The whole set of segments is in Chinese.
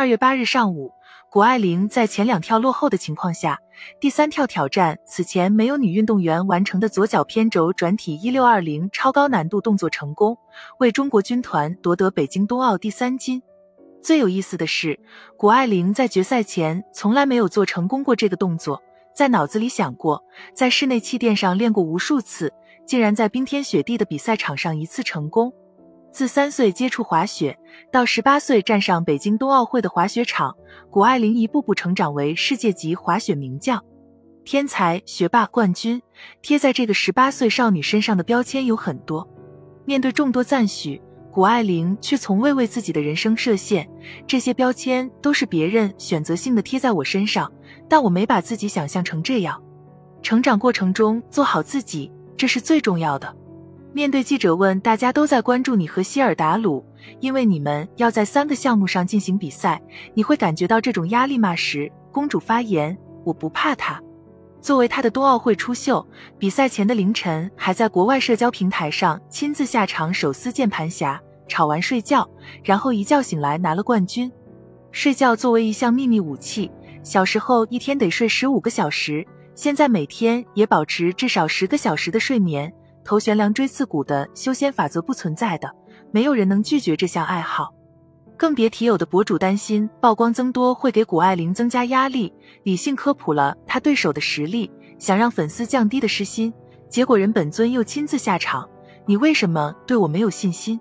二月八日上午，谷爱凌在前两跳落后的情况下，第三跳挑战此前没有女运动员完成的左脚偏轴转体一六二零超高难度动作成功，为中国军团夺得北京冬奥第三金。最有意思的是，谷爱凌在决赛前从来没有做成功过这个动作，在脑子里想过，在室内气垫上练过无数次，竟然在冰天雪地的比赛场上一次成功。自三岁接触滑雪，到十八岁站上北京冬奥会的滑雪场，谷爱凌一步步成长为世界级滑雪名将、天才、学霸、冠军。贴在这个十八岁少女身上的标签有很多，面对众多赞许，谷爱凌却从未为自己的人生设限。这些标签都是别人选择性的贴在我身上，但我没把自己想象成这样。成长过程中做好自己，这是最重要的。面对记者问，大家都在关注你和希尔达鲁，因为你们要在三个项目上进行比赛，你会感觉到这种压力吗？时，公主发言：“我不怕他。”作为她的冬奥会初秀，比赛前的凌晨还在国外社交平台上亲自下场手撕键盘侠，吵完睡觉，然后一觉醒来拿了冠军。睡觉作为一项秘密武器，小时候一天得睡十五个小时，现在每天也保持至少十个小时的睡眠。头悬梁锥刺股的修仙法则不存在的，没有人能拒绝这项爱好，更别提有的博主担心曝光增多会给谷爱凌增加压力，理性科普了他对手的实力，想让粉丝降低的失心，结果人本尊又亲自下场，你为什么对我没有信心？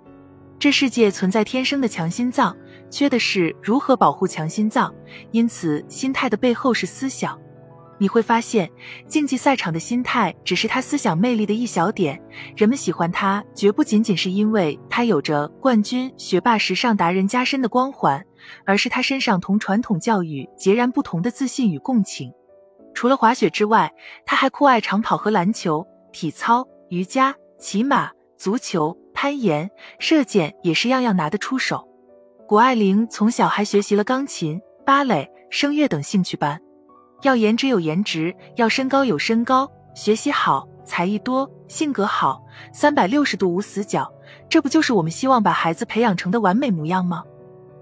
这世界存在天生的强心脏，缺的是如何保护强心脏，因此心态的背后是思想。你会发现，竞技赛场的心态只是他思想魅力的一小点。人们喜欢他，绝不仅仅是因为他有着冠军、学霸、时尚达人加身的光环，而是他身上同传统教育截然不同的自信与共情。除了滑雪之外，他还酷爱长跑和篮球、体操、瑜伽、骑马、足球、攀岩、射箭，也是样样拿得出手。谷爱凌从小还学习了钢琴、芭蕾、声乐等兴趣班。要颜值有颜值，要身高有身高，学习好，才艺多，性格好，三百六十度无死角，这不就是我们希望把孩子培养成的完美模样吗？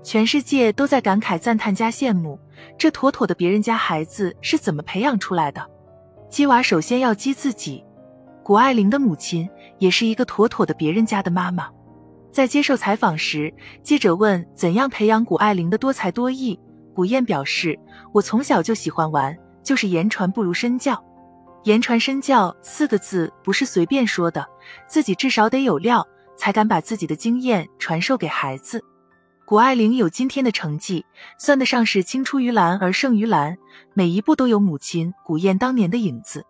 全世界都在感慨、赞叹加羡慕，这妥妥的别人家孩子是怎么培养出来的？鸡娃首先要鸡自己。谷爱凌的母亲也是一个妥妥的别人家的妈妈。在接受采访时，记者问怎样培养谷爱凌的多才多艺。古燕表示：“我从小就喜欢玩，就是言传不如身教。言传身教四个字不是随便说的，自己至少得有料，才敢把自己的经验传授给孩子。谷爱凌有今天的成绩，算得上是青出于蓝而胜于蓝，每一步都有母亲古燕当年的影子。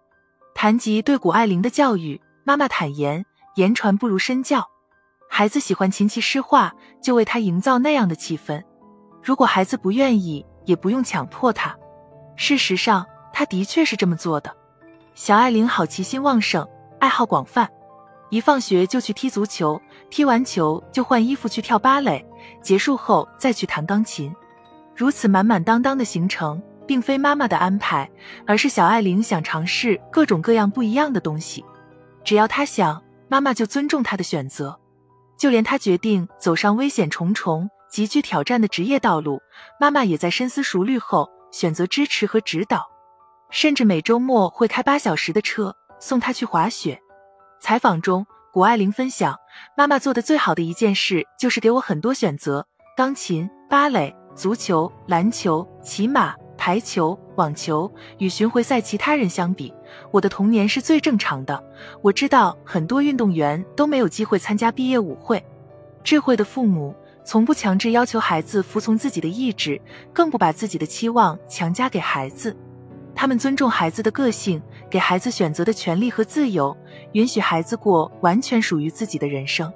谈及对谷爱凌的教育，妈妈坦言：言传不如身教，孩子喜欢琴棋诗画，就为他营造那样的气氛。”如果孩子不愿意，也不用强迫他。事实上，他的确是这么做的。小爱玲好奇心旺盛，爱好广泛，一放学就去踢足球，踢完球就换衣服去跳芭蕾，结束后再去弹钢琴。如此满满当当的行程，并非妈妈的安排，而是小爱玲想尝试各种各样不一样的东西。只要她想，妈妈就尊重她的选择。就连她决定走上危险重重。极具挑战的职业道路，妈妈也在深思熟虑后选择支持和指导，甚至每周末会开八小时的车送他去滑雪。采访中，谷爱凌分享，妈妈做的最好的一件事就是给我很多选择：钢琴、芭蕾、足球、篮球、骑马、排球、网球。与巡回赛其他人相比，我的童年是最正常的。我知道很多运动员都没有机会参加毕业舞会。智慧的父母。从不强制要求孩子服从自己的意志，更不把自己的期望强加给孩子。他们尊重孩子的个性，给孩子选择的权利和自由，允许孩子过完全属于自己的人生。